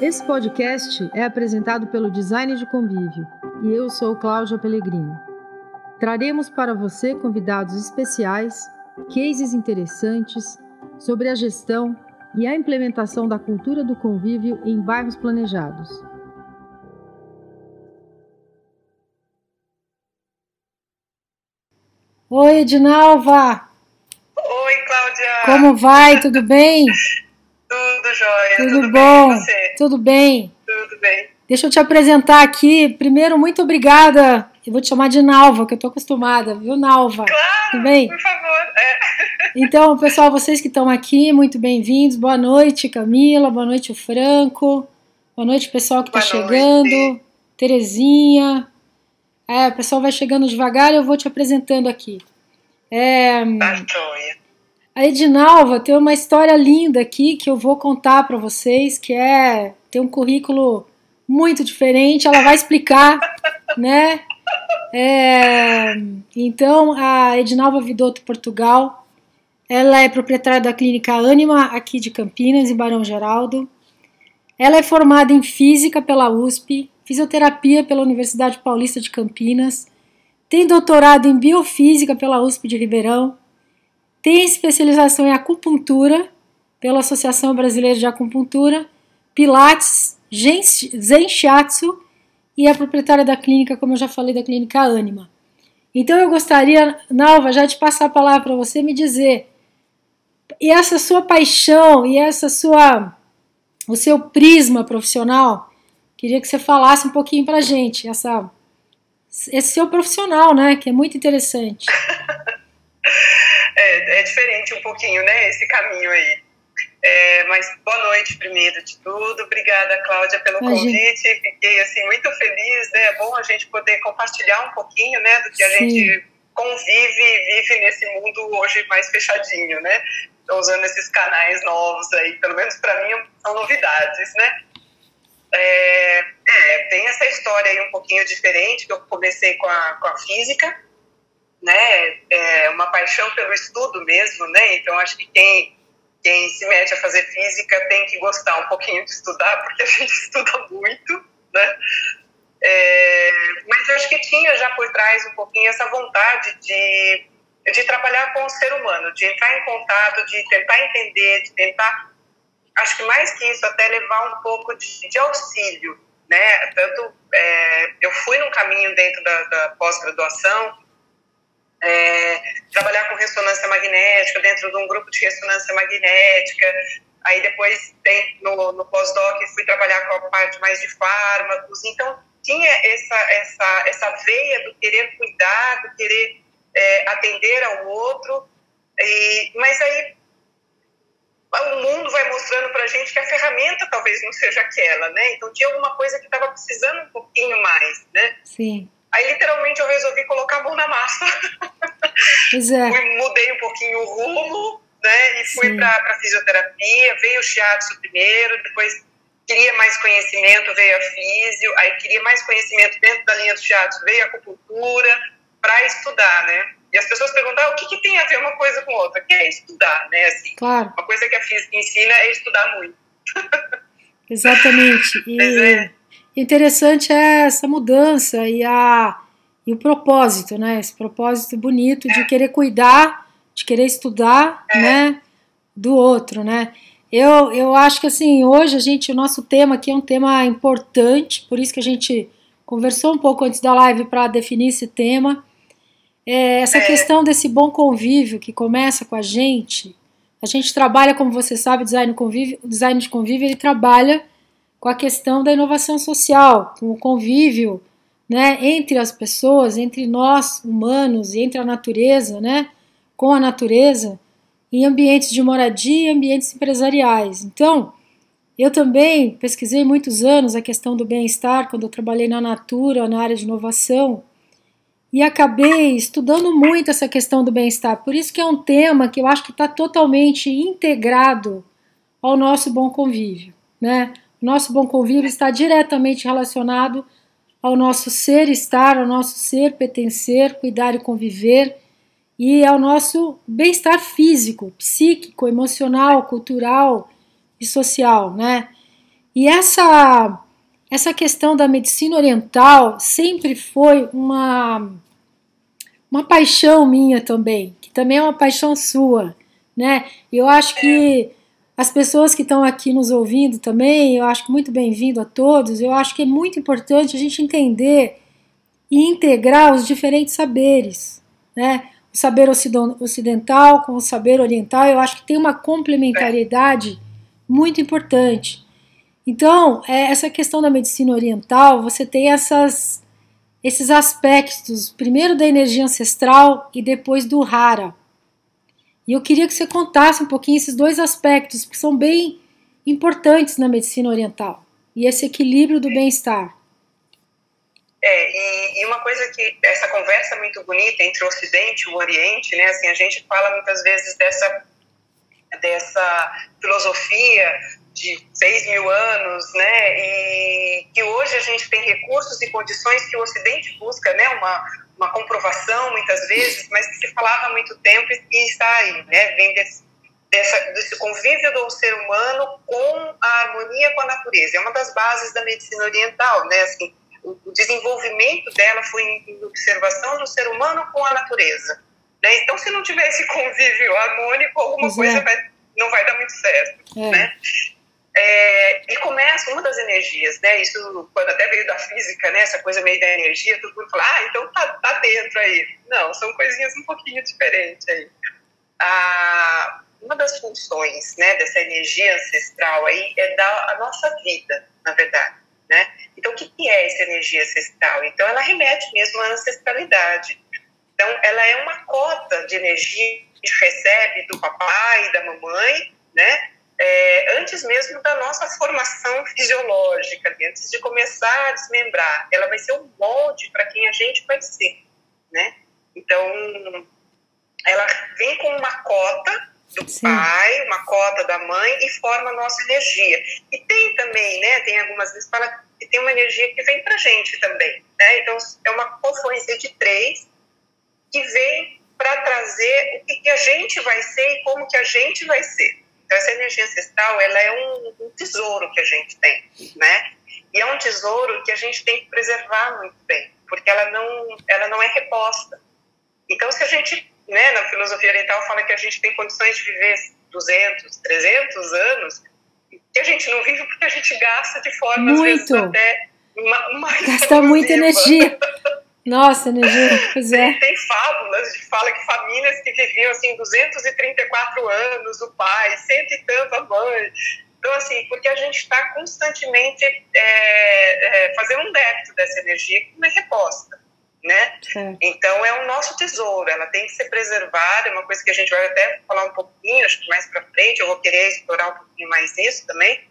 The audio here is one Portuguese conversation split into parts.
Esse podcast é apresentado pelo Design de Convívio e eu sou Cláudia Pellegrini. Traremos para você convidados especiais, cases interessantes sobre a gestão e a implementação da cultura do convívio em bairros planejados. Oi, Edinalva! Oi, Cláudia! Como vai? Tudo bem? Tudo jóia. Tudo, tudo bom? Bem, você? Tudo bem? Tudo bem. Deixa eu te apresentar aqui. Primeiro, muito obrigada. Eu vou te chamar de Nalva, que eu tô acostumada, viu, Nalva? Claro, Tudo bem? por favor. É. Então, pessoal, vocês que estão aqui, muito bem-vindos. Boa noite, Camila. Boa noite, o Franco. Boa noite, pessoal que está chegando. Terezinha. É, o pessoal vai chegando devagar e eu vou te apresentando aqui. É, Tá. A Edinalva tem uma história linda aqui que eu vou contar para vocês, que é tem um currículo muito diferente. Ela vai explicar, né? É, então, a Edinalva Vidotto Portugal, ela é proprietária da clínica Anima aqui de Campinas, em Barão Geraldo. Ela é formada em física pela USP, fisioterapia pela Universidade Paulista de Campinas, tem doutorado em biofísica pela USP de Ribeirão, tem especialização em acupuntura pela Associação Brasileira de Acupuntura, Pilates, Zen Shiatsu e é proprietária da clínica, como eu já falei, da clínica Anima. Então eu gostaria, Nalva, já de passar a palavra para você me dizer, e essa sua paixão e essa sua o seu prisma profissional, queria que você falasse um pouquinho pra gente, essa esse seu profissional, né, que é muito interessante. É, é diferente um pouquinho, né, esse caminho aí. É, mas boa noite, primeiro de tudo. Obrigada, Cláudia, pelo Imagina. convite. Fiquei, assim, muito feliz, né? É bom a gente poder compartilhar um pouquinho, né, do que a Sim. gente convive e vive nesse mundo hoje mais fechadinho, né? Tô usando esses canais novos aí, pelo menos para mim são novidades, né? É, é, tem essa história aí um pouquinho diferente, que eu comecei com a, com a física, né? É uma paixão pelo estudo mesmo, né? Então acho que quem, quem se mete a fazer física tem que gostar um pouquinho de estudar, porque a gente estuda muito, né? É, mas acho que tinha já por trás um pouquinho essa vontade de, de trabalhar com o ser humano, de entrar em contato, de tentar entender, de tentar acho que mais que isso, até levar um pouco de, de auxílio, né? Tanto é, eu fui num caminho dentro da, da pós-graduação, é, trabalhar com ressonância magnética dentro de um grupo de ressonância magnética. Aí depois no, no pós-doc fui trabalhar com a parte mais de fármacos. Então tinha essa essa essa veia do querer cuidar, do querer é, atender ao outro. E, mas aí o mundo vai mostrando pra gente que a ferramenta talvez não seja aquela, né? Então tinha alguma coisa que estava precisando um pouquinho mais, né? Sim. Aí literalmente eu resolvi colocar a mão na massa. Pois é. Fui, mudei um pouquinho o rumo, né? E fui para fisioterapia. Veio o shiatsu primeiro, depois queria mais conhecimento, veio a físio. Aí queria mais conhecimento dentro da linha do shiatsu, veio a acupuntura para estudar, né? E as pessoas perguntam, ah, o que, que tem a ver uma coisa com outra? Que é estudar, né? Assim, Claro, uma coisa que a física ensina é estudar muito. exatamente. E Mas é. Interessante é essa mudança e a e o propósito, né? Esse propósito bonito de querer cuidar, de querer estudar, É. né? Do outro, né? Eu, eu acho que assim, hoje a gente, o nosso tema aqui é um tema importante, por isso que a gente conversou um pouco antes da live para definir esse tema. É, essa É. questão desse bom convívio que começa com a gente. A gente trabalha, como você sabe, design, convívio, o design de convívio, ele trabalha com a questão da inovação social, com o convívio né, entre as pessoas, entre nós humanos entre a natureza, né, com a natureza, em ambientes de moradia e ambientes empresariais. Então, eu também pesquisei muitos anos a questão do bem-estar quando eu trabalhei na Natura, na área de inovação, e acabei estudando muito essa questão do bem-estar. Por isso que é um tema que eu acho que está totalmente integrado ao nosso bom convívio, né? Nosso bom convívio está diretamente relacionado ao nosso ser estar, ao nosso ser pertencer, cuidar e conviver, e ao nosso bem-estar físico, psíquico, emocional, cultural e social, né? E essa essa questão da medicina oriental sempre foi uma uma paixão minha também, que também é uma paixão sua, né? Eu acho que as pessoas que estão aqui nos ouvindo também, eu acho muito bem-vindo a todos. Eu acho que é muito importante a gente entender e integrar os diferentes saberes, né? O saber ocidental com o saber oriental, eu acho que tem uma complementariedade muito importante. Então, é, essa questão da medicina oriental, você tem essas, esses aspectos, primeiro da energia ancestral e depois do rara. E eu queria que você contasse um pouquinho esses dois aspectos, que são bem importantes na medicina oriental, e esse equilíbrio do bem-estar. É, e, e, uma coisa que essa conversa muito bonita entre o Ocidente e o Oriente, né? Assim, a gente fala muitas vezes dessa dessa filosofia de seis mil anos, né? E que hoje a gente tem recursos e condições que o Ocidente busca, né? Uma uma comprovação muitas vezes, mas que se falava há muito tempo e está aí, né? Vem desse, dessa, desse convívio do ser humano com a harmonia com a natureza. É uma das bases da medicina oriental, né? Assim, o desenvolvimento dela foi em observação do ser humano com a natureza. Né? Então, se não tiver esse convívio harmônico, alguma Exato. coisa vai, não vai dar muito certo. É. Né? É, e começa uma das energias, né? Isso quando até veio da física, né? Essa coisa meio da energia, todo mundo fala, ah, então tá, tá dentro aí. Não, são coisinhas um pouquinho diferentes aí. Ah, uma das funções, né, dessa energia ancestral aí é dar a nossa vida, na verdade, né? Então, o que é essa energia ancestral? Então, ela remete mesmo à ancestralidade. Então, ela é uma cota de energia que recebe do papai, da mamãe, né? É, antes mesmo da nossa formação fisiológica, antes de começar a desmembrar, ela vai ser um molde para quem a gente vai ser, né? Então, ela vem com uma cota do Sim. pai, uma cota da mãe e forma a nossa energia. E tem também, né? Tem algumas vezes fala que tem uma energia que vem para gente também, né? Então, é uma confluência de três que vem para trazer o que, que a gente vai ser e como que a gente vai ser. Então, essa energia ancestral, ela é um, um, tesouro que a gente tem, né? E é um tesouro que a gente tem que preservar muito bem, porque ela não, ela não é reposta. Então, se a gente, né, na filosofia oriental fala que a gente tem condições de viver 200, 300 anos, que a gente não vive porque a gente gasta de forma, muito. vezes, até mais Gasta muita energia. Nossa, energia, pois é. Tem, tem fábulas de fala que famílias que viviam assim 234 anos, o pai, cento e tanto a mãe. Então, assim, porque a gente está constantemente é, é, fazendo um débito dessa energia que não é reposta, né? Então, é o nosso tesouro, ela tem que ser preservada, é uma coisa que a gente vai até falar um pouquinho, acho que mais para frente, eu vou querer explorar um pouquinho mais isso também,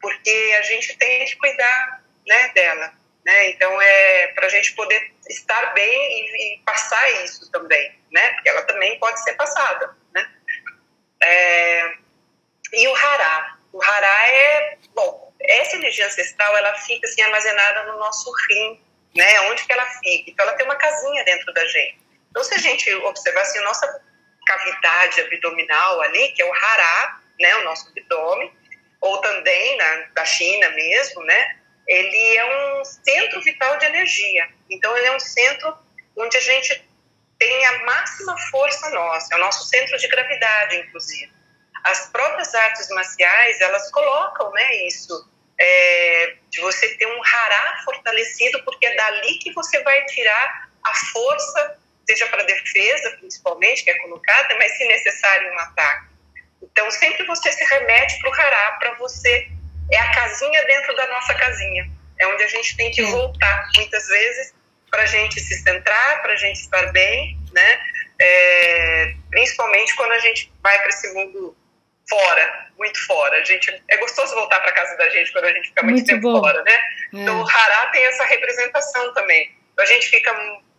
porque a gente tem que cuidar né, dela. Né? Então, é para a gente poder estar bem e, e, passar isso também, né? Porque ela também pode ser passada, né? É, e o hará. O hará é, bom, essa energia ancestral, ela fica assim armazenada no nosso rim, né? Onde que ela fica? Então, ela tem uma casinha dentro da gente. Então, se a gente observar assim, a nossa cavidade abdominal ali, que é o hará, né? O nosso abdômen, ou também na, da China mesmo, né? Ele é um centro vital de energia. Então, ele é um centro onde a gente tem a máxima força nossa, é o nosso centro de gravidade, inclusive. As próprias artes marciais, elas colocam né, isso, é, de você ter um hará fortalecido, porque é dali que você vai tirar a força, seja para defesa, principalmente, que é colocada, mas se necessário um ataque. Então, sempre você se remete para o hará, para você é a casinha dentro da nossa casinha. É onde a gente tem que voltar, muitas vezes, para a gente se centrar, para a gente estar bem, né? É, principalmente quando a gente vai para esse mundo fora, muito fora. A gente, é gostoso voltar para casa da gente quando a gente fica muito, muito tempo bom. fora, né? É. Então, o Hará tem essa representação também. A gente fica,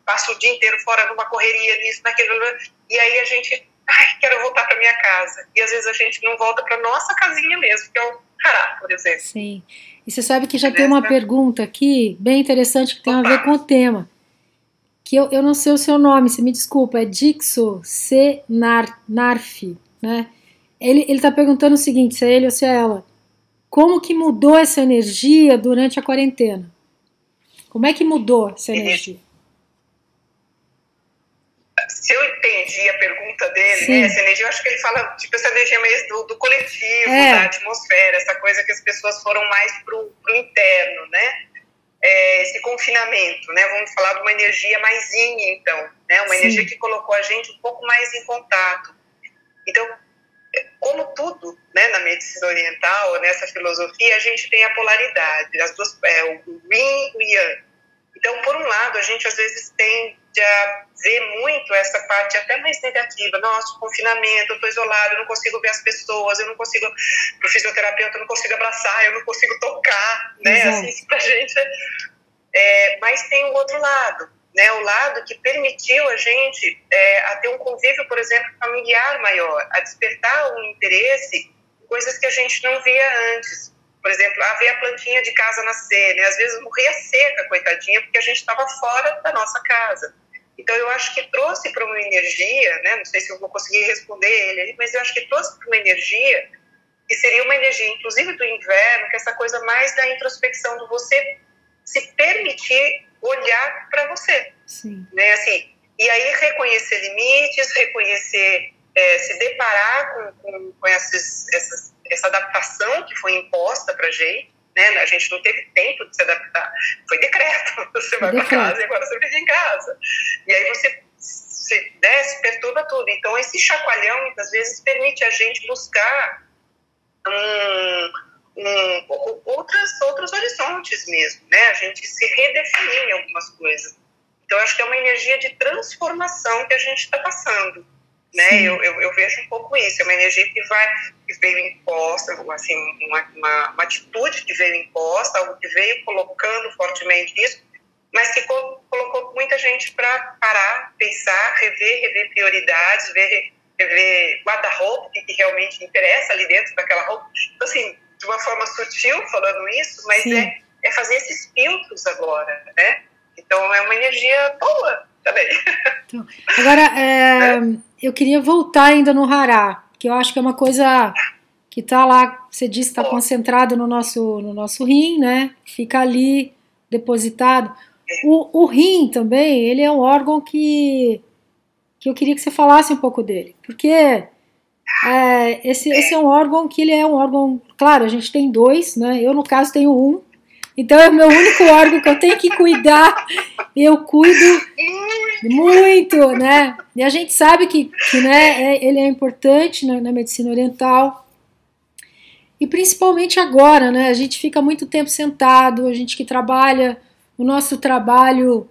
passa o dia inteiro fora numa correria, nisso, naquilo, e aí a gente, ai, quero voltar para minha casa. E às vezes a gente não volta para nossa casinha mesmo, que é o Hará, por exemplo. Sim. E você sabe que já tem uma pergunta aqui, bem interessante, que tem Opa. a ver com o tema. Que eu, eu não sei o seu nome, você me desculpa, é Dixo C. Nar, Narf, né? Ele está perguntando o seguinte, se é ele ou se é ela. como que mudou essa energia durante a quarentena? Como é que mudou essa energia? Se eu entendi a pergunta dele, né, essa energia, eu acho que ele fala, tipo, essa energia mesmo do, do coletivo, é. da atmosfera, essa coisa que as pessoas foram mais pro, pro interno, né? É, esse confinamento, né? Vamos falar de uma energia mais yin, então, né? Uma Sim. energia que colocou a gente um pouco mais em contato. Então, como tudo né, na medicina oriental, nessa filosofia, a gente tem a polaridade, as duas, é, o yin e o yang. Então, por um lado, a gente às vezes tende a ver muito essa parte até mais negativa. Nossa, confinamento, eu estou isolado, eu não consigo ver as pessoas, eu não consigo, para o fisioterapeuta, eu não consigo abraçar, eu não consigo tocar, né? Exato. Assim, para a gente. É, mas tem o outro lado, né, o lado que permitiu a gente é, a ter um convívio, por exemplo, familiar maior, a despertar um interesse em coisas que a gente não via antes. Por exemplo, a ver a plantinha de casa nascer, né? às vezes morria seca, coitadinha, porque a gente estava fora da nossa casa. Então, eu acho que trouxe para uma energia, né? não sei se eu vou conseguir responder ele, mas eu acho que trouxe para uma energia que seria uma energia, inclusive do inverno, que é essa coisa mais da introspecção, do você se permitir olhar para você. Sim. Né? Assim, e aí reconhecer limites, reconhecer, é, se deparar com, com, com essas, essas, essa adaptação que foi imposta para gente. Né? A gente não teve tempo de se adaptar. Foi decreto. Você vai para casa e agora você vive em casa. E aí você se desce, perturba tudo. Então, esse chacoalhão, muitas vezes, permite a gente buscar um um, outras, outros horizontes mesmo, né? A gente se redefinir em algumas coisas. Então, acho que é uma energia de transformação que a gente está passando, né? Eu, eu, eu, vejo um pouco isso, é uma energia que vai, que veio imposta, assim, uma, uma, uma atitude que veio imposta, algo que veio colocando fortemente isso, mas que colocou muita gente para parar, pensar, rever, rever prioridades, ver, rever guarda-roupa, o que realmente interessa ali dentro daquela roupa. Então, assim, de uma forma sutil falando isso, mas é, é fazer esses filtros agora, né? Então é uma energia boa também. Então, agora, é, eu queria voltar ainda no Hará, que eu acho que é uma coisa que está lá, você disse, está concentrado no nosso, no nosso rim, né? Fica ali depositado. É. O, o rim também, ele é um órgão que, que eu queria que você falasse um pouco dele, porque é, esse, esse é um órgão que ele é um órgão, claro, a gente tem dois, né? Eu no caso tenho um, então é o meu único órgão que eu tenho que cuidar. Eu cuido muito, né? E a gente sabe que, que né, é, ele é importante na, na medicina oriental. E principalmente agora, né? A gente fica muito tempo sentado, a gente que trabalha, o nosso trabalho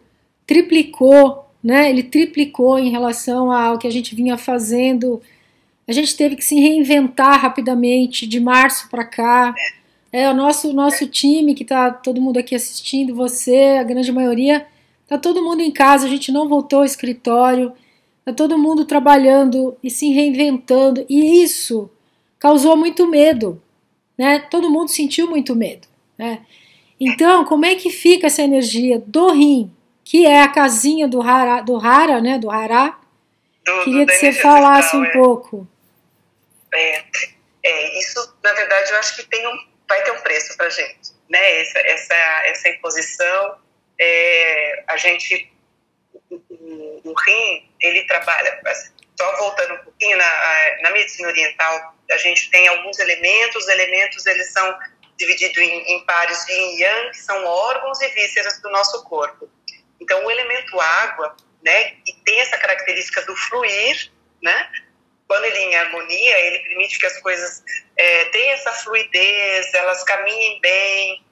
triplicou, né? Ele triplicou em relação ao que a gente vinha fazendo a gente teve que se reinventar rapidamente de março para cá. É, o nosso, nosso time, que está todo mundo aqui assistindo, você, a grande maioria, está todo mundo em casa, a gente não voltou ao escritório, está todo mundo trabalhando e se reinventando, e isso causou muito medo, né? Todo mundo sentiu muito medo, né? Então, como é que fica essa energia do rim, que é a casinha do Hara, do Hara né, do Hará? Queria que você falasse um é. pouco. É, é, isso, na verdade, eu acho que tem um, vai ter um preço para a gente. Né? Essa, essa, essa imposição, é, a gente, o, rim, ele trabalha, só voltando um pouquinho, na, na medicina oriental, a gente tem alguns elementos, os elementos eles são divididos em, em pares de yin e yang, que são órgãos e vísceras do nosso corpo. Então, o elemento água, né, que tem essa característica do fluir, né, quando ele é em harmonia, ele permite que as coisas é, tenham essa fluidez, elas caminhem bem,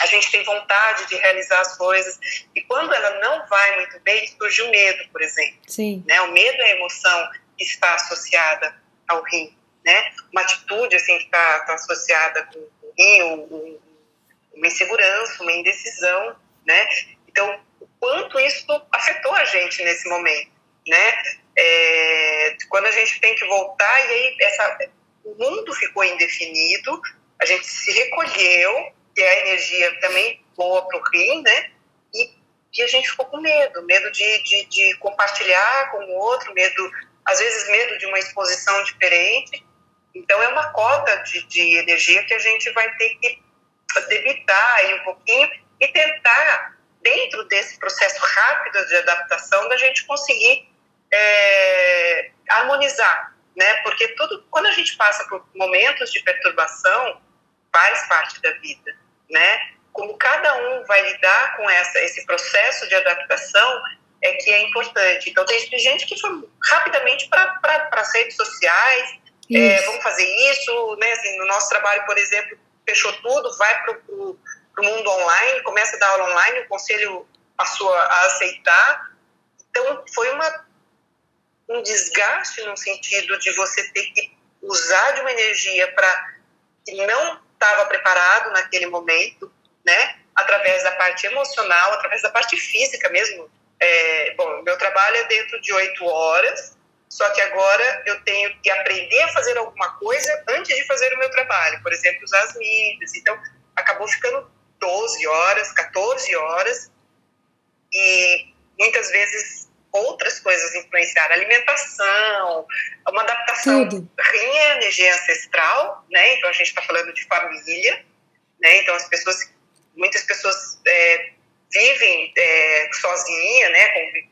a gente tem vontade de realizar as coisas. E quando ela não vai muito bem, surge o medo, por exemplo. Sim. Né? O medo é a emoção que está associada ao rim. Né? Uma atitude assim, que está tá associada com o rim, um, uma insegurança, uma indecisão. Né? Então, o quanto isso afetou a gente nesse momento. Né? É, quando a gente tem que voltar, e aí essa, o mundo ficou indefinido, a gente se recolheu, e a energia também boa para o rim, né? E, e, a gente ficou com medo, medo de, de, de, compartilhar com o outro, medo, às vezes medo de uma exposição diferente. Então é uma cota de, de energia que a gente vai ter que debitar aí um pouquinho e tentar, dentro desse processo rápido de adaptação, da gente conseguir é, harmonizar, né? Porque tudo, quando a gente passa por momentos de perturbação, faz parte da vida, né? Como cada um vai lidar com essa, esse processo de adaptação é que é importante. Então, tem gente que foi rapidamente para as redes sociais, é, vamos fazer isso, né? Assim, no nosso trabalho, por exemplo, fechou tudo, vai para o mundo online, começa a dar aula online, o conselho passou a aceitar. Então, foi uma, um desgaste no sentido de você ter que usar de uma energia para que não estava preparado naquele momento, né? Através da parte emocional, através da parte física mesmo. É, bom, meu trabalho é dentro de oito horas, só que agora eu tenho que aprender a fazer alguma coisa antes de fazer o meu trabalho. Por exemplo, usar as mídias. Então, acabou ficando 12 horas, 14 horas. E muitas vezes outras coisas influenciaram. Alimentação, uma adaptação. Tudo. É energia ancestral, né? Então, a gente está falando de família. Né? Então, as pessoas, muitas pessoas é, vivem é, sozinha, né,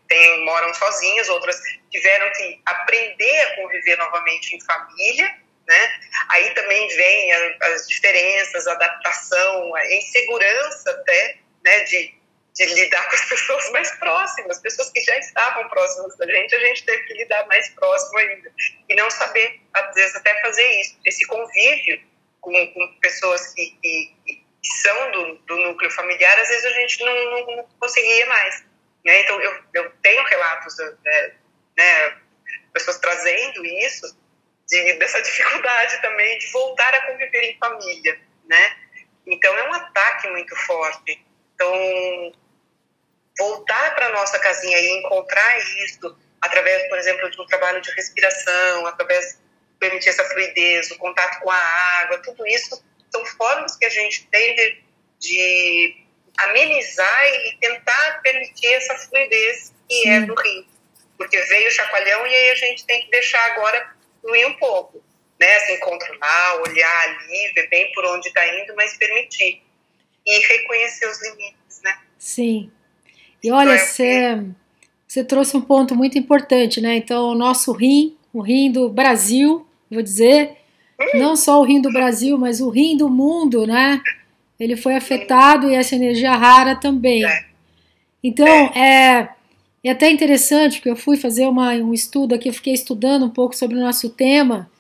tem, moram sozinhas, outras tiveram que aprender a conviver novamente em família, né? Aí também vem a, as diferenças, a adaptação, a insegurança até, né, de, de lidar com as pessoas mais próximas, pessoas que já estavam próximas da gente, a gente teve que lidar mais próximo ainda. E não saber, às vezes, até fazer isso, esse convívio com, com pessoas que, que que são do, do núcleo familiar, às vezes a gente não, não, não conseguia mais. Né? Então, eu, eu tenho relatos, né, né, pessoas trazendo isso, de, dessa dificuldade também de voltar a conviver em família, né? Então, é um ataque muito forte. Então, voltar para nossa casinha e encontrar isso através, por exemplo, de um trabalho de respiração, através de permitir essa fluidez, o contato com a água, tudo isso são formas que a gente tem de, de amenizar e tentar permitir essa fluidez que é Sim. é do rio. Porque veio o chacoalhão e aí a gente tem que deixar agora fluir um pouco. Né? Assim, controlar, olhar ali, ver bem por onde está indo, mas permitir. E reconhecer os limites, né? Sim. E olha, você, você trouxe um ponto muito importante, né? Então, o nosso rim, o rim do Brasil, vou dizer, não só o rim do Brasil, mas o rim do mundo, né? Ele foi afetado e essa energia rara também. É. Então, é, é até interessante, porque eu fui fazer uma, um estudo aqui, eu fiquei estudando um pouco sobre o nosso tema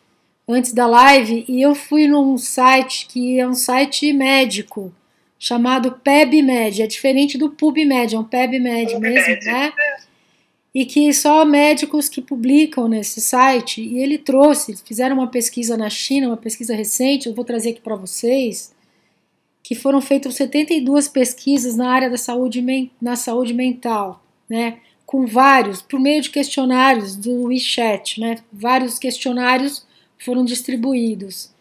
antes da live, e eu fui num site que é um site médico, chamado PebMed, é diferente do PubMed, é um PebMed mesmo, né? e que só médicos que publicam nesse site, e ele trouxe, fizeram uma pesquisa na China, uma pesquisa recente, eu vou trazer aqui para vocês, que foram feitas 72 pesquisas na área da saúde, na saúde mental, né, com vários, por meio de questionários do WeChat, né, vários questionários foram distribuídos.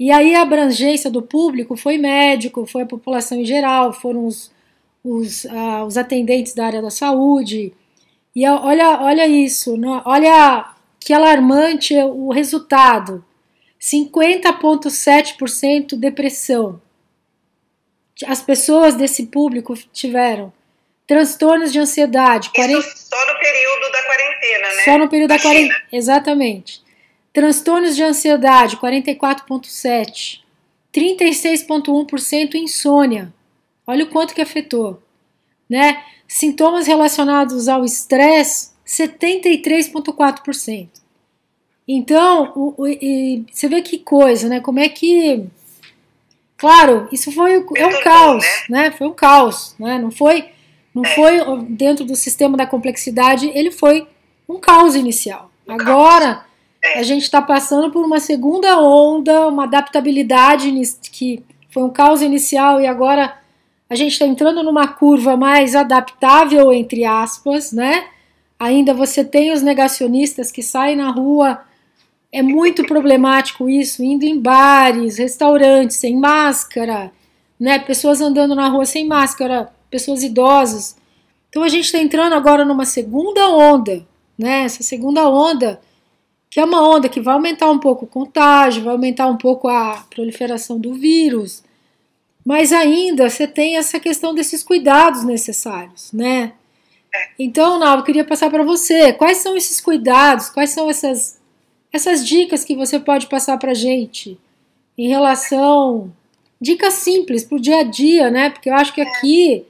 E aí a abrangência do público foi médico, foi a população em geral, foram os, os, uh, os atendentes da área da saúde, e olha, olha isso, olha que alarmante o resultado. 50,7% depressão. As pessoas desse público tiveram transtornos de ansiedade. 40... só no período da quarentena, né? Só no período da, da quarentena. Exatamente. Transtornos de ansiedade, 44,7%. 36,1% insônia. Olha o quanto que afetou. Né? Sintomas relacionados ao estresse, 73,4%. Então, o, o, e, você vê que coisa, né? Como é que. Claro, isso foi é um caos, né? né? Foi um caos, né? Não foi, não é. foi dentro do sistema da complexidade, ele foi um caos inicial. Agora. A gente está passando por uma segunda onda, uma adaptabilidade que foi um caos inicial e agora a gente está entrando numa curva mais adaptável, entre aspas, né? Ainda você tem os negacionistas que saem na rua. É muito problemático isso, indo em bares, restaurantes sem máscara, né? Pessoas andando na rua sem máscara, pessoas idosas. Então a gente está entrando agora numa segunda onda, né? Essa segunda onda que é uma onda que vai aumentar um pouco o contágio, vai aumentar um pouco a proliferação do vírus, mas ainda você tem essa questão desses cuidados necessários, né? Então, Naldo, eu queria passar para você, quais são esses cuidados, quais são essas, essas dicas que você pode passar para gente em relação, dicas simples para o dia a dia, né? Porque eu acho que aqui,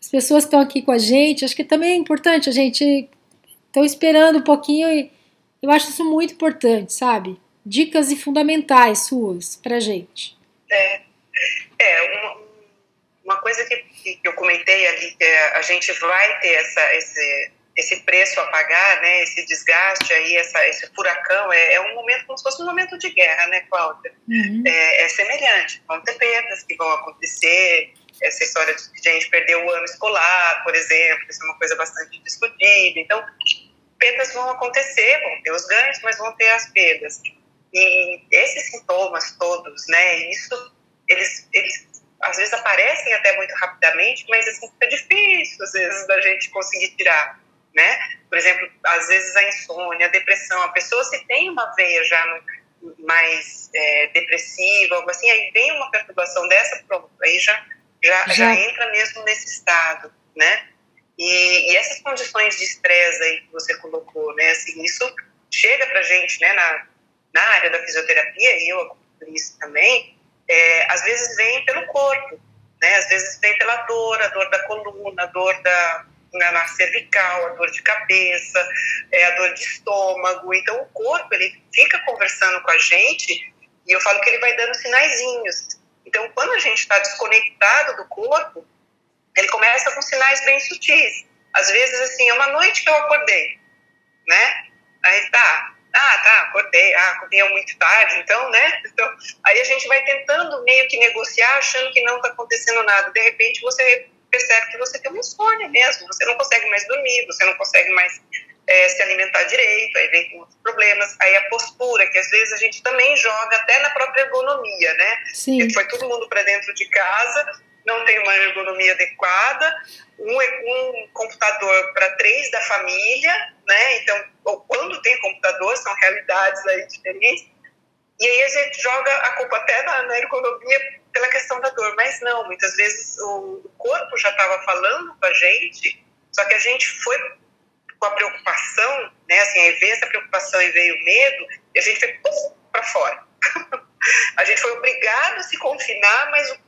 as pessoas que estão aqui com a gente, acho que também é importante a gente, estão esperando um pouquinho e eu acho isso muito importante, sabe? Dicas e fundamentais suas pra gente. É, é uma, uma coisa que, que eu comentei ali, que é, a gente vai ter essa, esse, esse preço a pagar, né, esse desgaste aí, essa, esse furacão, é, é um momento como se fosse um momento de guerra, né, Cláudia? Uhum. É, é, semelhante, vão ter perdas que vão acontecer, essa história de a gente perder o ano escolar, por exemplo, isso é uma coisa bastante discutida, então perdas vão acontecer, vão ter os ganhos, mas vão ter as perdas. E esses sintomas todos, né, isso, eles, eles às vezes aparecem até muito rapidamente, mas assim, fica difícil, às vezes, da gente conseguir tirar, né? Por exemplo, às vezes a insônia, a depressão, a pessoa se tem uma veia já no, mais é, depressiva, algo assim, aí vem uma perturbação dessa, aí já, já, já. já entra mesmo nesse estado, né? E, e essas condições de estresse aí que você colocou, né, assim, isso chega pra gente, né, na, na área da fisioterapia, e eu isso também, é, às vezes vem pelo corpo, né, às vezes vem pela dor, a dor da coluna, a dor da, na, na cervical, a dor de cabeça, é, a dor de estômago, então o corpo, ele fica conversando com a gente, e eu falo que ele vai dando sinaizinhos. Então, quando a gente está desconectado do corpo, ele começa com sinais bem sutis. Às vezes, assim, é uma noite que eu acordei, né? Aí tá, ah, tá, acordei, ah, comi muito tarde, então, né? Então, aí a gente vai tentando meio que negociar, achando que não está acontecendo nada. De repente, você percebe que você tem uma insônia mesmo, você não consegue mais dormir, você não consegue mais é, se alimentar direito, aí vem com outros problemas. Aí a postura, que às vezes a gente também joga até na própria ergonomia, né? Sim. Foi todo mundo para dentro de casa, não tem uma ergonomia adequada, um, um computador para três da família, né? Então, quando tem computador, são realidades aí diferentes. E aí a gente joga a culpa até na, na ergonomia pela questão da dor, mas não, muitas vezes o corpo já estava falando com a gente, só que a gente foi com a preocupação, né? Assim, aí veio essa preocupação e veio o medo, e a gente foi para fora. a gente foi obrigado a se confinar, mas o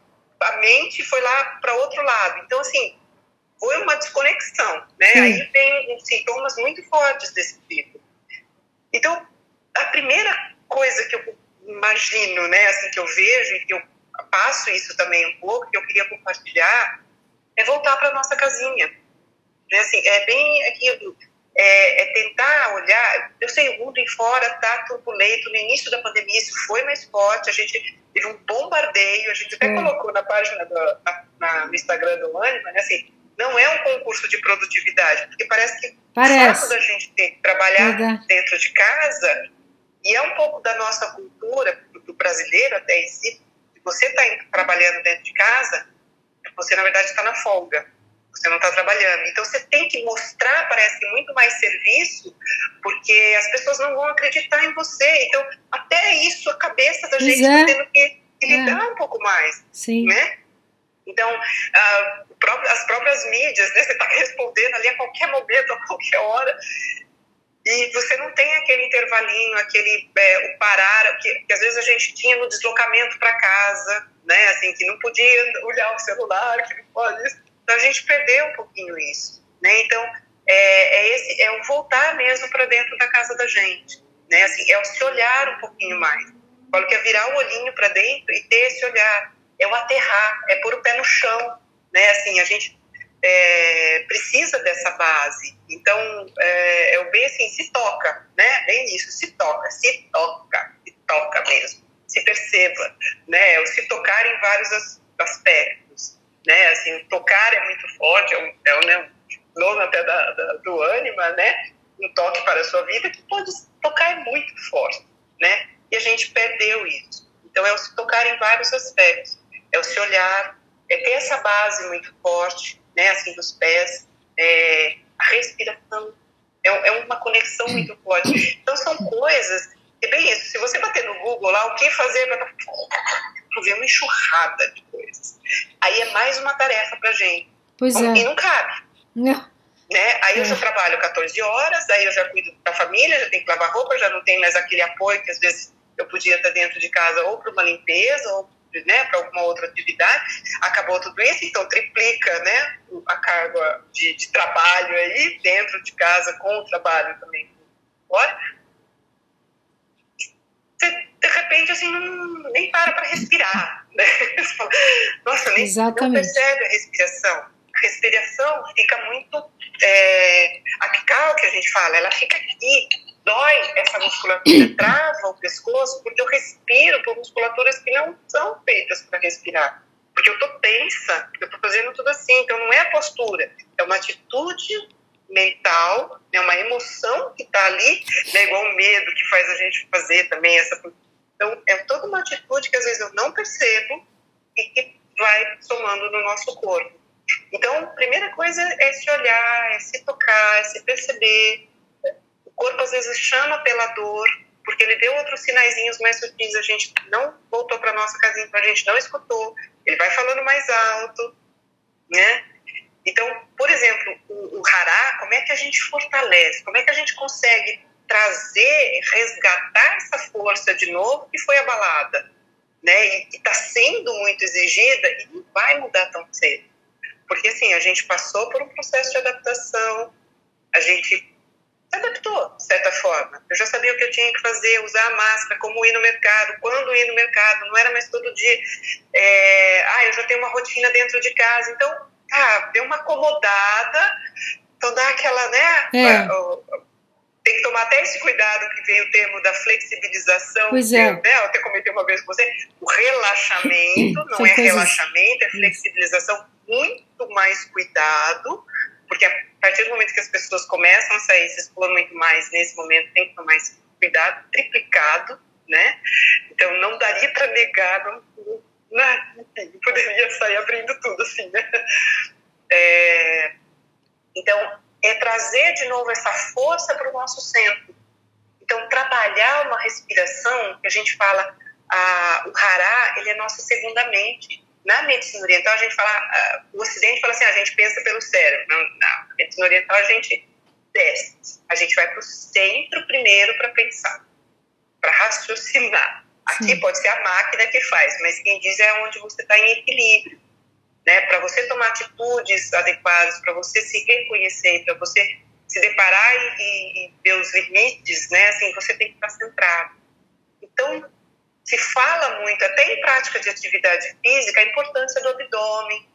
a mente foi lá para outro lado. Então, assim, foi uma desconexão, né? Sim. Aí tem sintomas muito fortes desse tipo. Então, a primeira coisa que eu imagino, né, assim, que eu vejo e que eu passo isso também um pouco, que eu queria compartilhar, é voltar para nossa casinha. Né? Assim, é bem aquilo, é, é, tentar olhar. Eu sei, o mundo em fora está turbulento. No início da pandemia, isso foi mais forte. A gente teve um bombardeio. A gente até é. colocou na página do, na, na, no Instagram do Anima, né? Assim, não é um concurso de produtividade, porque parece que parece. o fato da gente ter que trabalhar dentro de casa, e é um pouco da nossa cultura, do brasileiro até em si, se você está trabalhando dentro de casa, você na verdade está na folga você não está trabalhando. Então você tem que mostrar, parece que muito mais serviço, porque as pessoas não vão acreditar em você. Então até isso a cabeça da gente está é. tendo que, que lidar é. um pouco mais, Sim. né? Então ah, as próprias mídias, né? Você está respondendo ali a qualquer momento, a qualquer hora. E você não tem aquele intervalinho, aquele é, o parar, que, que às vezes a gente tinha no deslocamento para casa, né? Assim, que não podia olhar o celular, que não pode isso então a gente perdeu um pouquinho isso, né? Então é, é esse é o voltar mesmo para dentro da casa da gente, né? Assim é o se olhar um pouquinho mais. Falo que é virar o olhinho para dentro e ter esse olhar, é o aterrar, é pôr o pé no chão, né? Assim a gente é, precisa dessa base. Então é, é o bem assim se toca, né? Bem isso, se toca, se toca, se toca mesmo, se perceba, né? É o se tocar em vários aspectos né? Assim, tocar é muito forte, é um, é um, né, nome até da, da, do ânima, né? Um toque para a sua vida que pode tocar é muito forte, né? E a gente perdeu isso. Então é o se tocar em vários aspectos, é o se olhar, é ter essa base muito forte, né? Assim dos pés, é, a respiração, É, é uma conexão muito forte. Então são coisas, é bem isso. Se você bater no Google lá, o que fazer para ver uma enxurrada de coisas. Aí é mais uma tarefa pra gente. Pois é. E não cabe. Não. Né? Aí eu É. já trabalho 14 horas, aí eu já cuido da família, já tenho que lavar roupa, já não tem mais aquele apoio que às vezes eu podia estar dentro de casa ou para uma limpeza ou né, para alguma outra atividade. Acabou tudo isso, então triplica né, a carga de, de trabalho aí dentro de casa com o trabalho também fora. De repente, assim, não, nem para para respirar. Né? Nossa, nem não percebe a respiração. A respiração fica muito. É, apical, que a gente fala, ela fica aqui, dói essa musculatura, trava o pescoço, porque eu respiro por musculaturas que não são feitas para respirar. Porque eu estou tensa, eu estou fazendo tudo assim. Então não é a postura, é uma atitude mental, é uma emoção que está ali, né, igual o medo que faz a gente fazer também essa. Então é toda uma atitude que às vezes eu não percebo e que vai somando no nosso corpo. Então, a primeira coisa é se olhar, é se tocar, é se perceber. O corpo às vezes chama pela dor, porque ele deu outros sinaizinhos mais sutis, a gente não voltou para nossa casinha, a gente não escutou. Ele vai falando mais alto, né? Então, por exemplo, o, o hará, como é que a gente fortalece? Como é que a gente consegue trazer, resgatar essa força de novo que foi abalada, né? E que está sendo muito exigida e não vai mudar tão cedo. Porque, assim, a gente passou por um processo de adaptação, a gente se adaptou, de certa forma. Eu já sabia o que eu tinha que fazer, usar a máscara, como ir no mercado, quando ir no mercado, não era mais todo dia. É, ah, eu já tenho uma rotina dentro de casa, então, ah, deu uma acomodada, então dá aquela, né? É. Tem que tomar até esse cuidado que vem o termo da flexibilização. Pois é. né, eu até comentei uma vez com você, o relaxamento, não é relaxamento, é flexibilização, muito mais cuidado, porque a partir do momento que as pessoas começam a sair, se expor muito mais nesse momento, tem que tomar esse cuidado, triplicado, né? Então não daria para negar, não, não, enfim, poderia sair abrindo tudo assim, né? É, então, é trazer de novo essa força para o nosso centro. Então, trabalhar uma respiração, que a gente fala, o hará, ele é nossa segunda mente. Na medicina oriental, a gente fala, ah, o ocidente fala assim, a gente pensa pelo cérebro. Não, na medicina oriental, a gente desce. A gente vai para o centro primeiro para pensar, para raciocinar. Aqui Sim. pode ser a máquina que faz, mas quem diz é onde você está em equilíbrio. Né? Para você tomar atitudes adequadas, para você se reconhecer, para você se deparar e, e- ver os limites, né? Assim, você tem que estar centrado. Então, se fala muito, até em prática de atividade física, a importância do abdômen,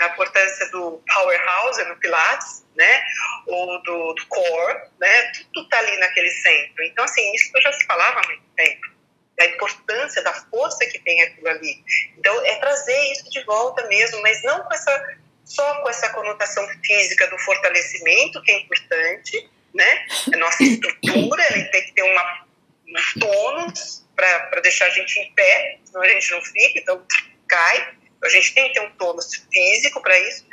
a importância do powerhouse no Pilates, né? Ou do, do core, né? Tudo está ali naquele centro. Então, assim, isso já se falava há muito tempo. Da importância, da força que tem aquilo ali. Então, é trazer isso de volta mesmo, mas não com essa, só com essa conotação física do fortalecimento, que é importante, né? A nossa estrutura, tem que ter uma, um tônus para deixar a gente em pé, senão a gente não fica, então cai. A gente tem que ter um tônus físico para isso,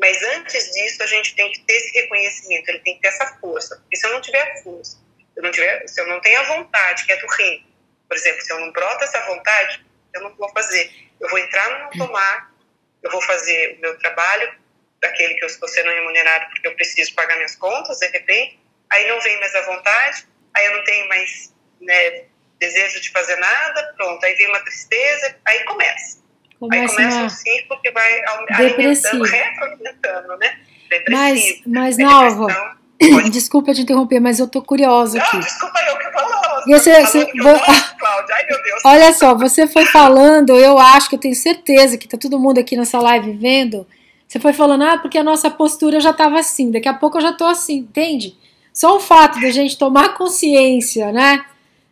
mas antes disso a gente tem que ter esse reconhecimento, ele tem que ter essa força. Porque se eu não tiver força, eu não, tiver, se eu não tenho a vontade, que é do rim, por exemplo, se eu não broto essa vontade, eu não vou fazer. Eu vou entrar no automático, eu vou fazer o meu trabalho, daquele que eu estou sendo remunerado porque eu preciso pagar minhas contas, de repente, aí não vem mais a vontade, aí eu não tenho mais né, desejo de fazer nada, pronto, aí vem uma tristeza, aí começa. Aí Começa começa uma... um ciclo que vai alimentando, retroalimentando, né? Mas, Depressivo. mas é Nalva, Pode- desculpa te interromper, mas eu tô curiosa aqui. Não, desculpa eu que falo. Você- Falando você- que eu vo- gosto, Cláudia. Ai, meu Deus. Olha só, você foi falando, eu acho que eu tenho certeza que tá todo mundo aqui nessa live vendo. Você foi falando, ah, porque a nossa postura já tava assim, daqui a pouco eu já tô assim, entende? Só o fato da gente tomar consciência, né,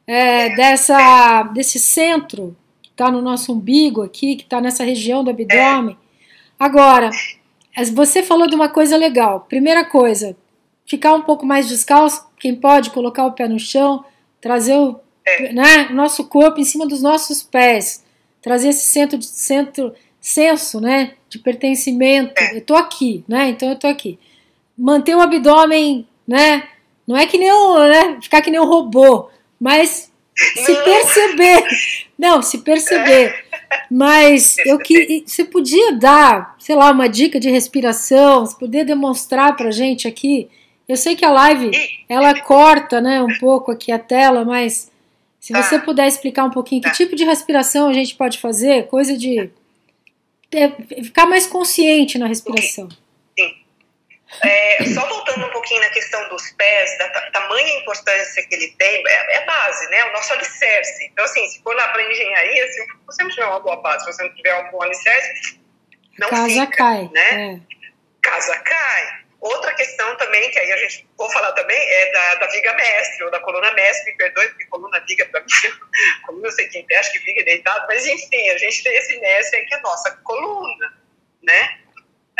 é, dessa, desse centro que tá no nosso umbigo aqui, que tá nessa região do abdômen. Agora, as- você falou de uma coisa legal. Primeira coisa, ficar um pouco mais descalço, quem pode colocar o pé no chão, trazer o né, nosso corpo em cima dos nossos pés, trazer esse centro de centro senso, né, de pertencimento. Eu tô aqui, né? Então eu tô aqui. Manter o abdômen, né, Não é que nem um, né, ficar que nem um robô, mas se perceber. Não, se perceber. Mas eu que você podia dar, sei lá, uma dica de respiração, você poder demonstrar pra gente aqui. Eu sei que a live ela corta, né, um pouco aqui a tela, mas se tá. você puder explicar um pouquinho que tá. tipo de respiração a gente pode fazer, coisa de é, ficar mais consciente na respiração. É, só voltando um pouquinho na questão dos pés, da tamanha importância que ele tem, é, é base, né? O nosso alicerce. Então, assim, se for lá para engenharia, se você não tiver uma boa base, se você não tiver um bom alicerce, não Casa fica, cai. Né? É. Casa cai. Outra questão também, que aí a gente vou falar também, é da, da viga mestre, ou da coluna mestre, me perdoe, porque coluna viga para mim, coluna eu sei quem tem, acho que viga deitado, mas enfim, a gente tem esse mestre que é a nossa coluna, né?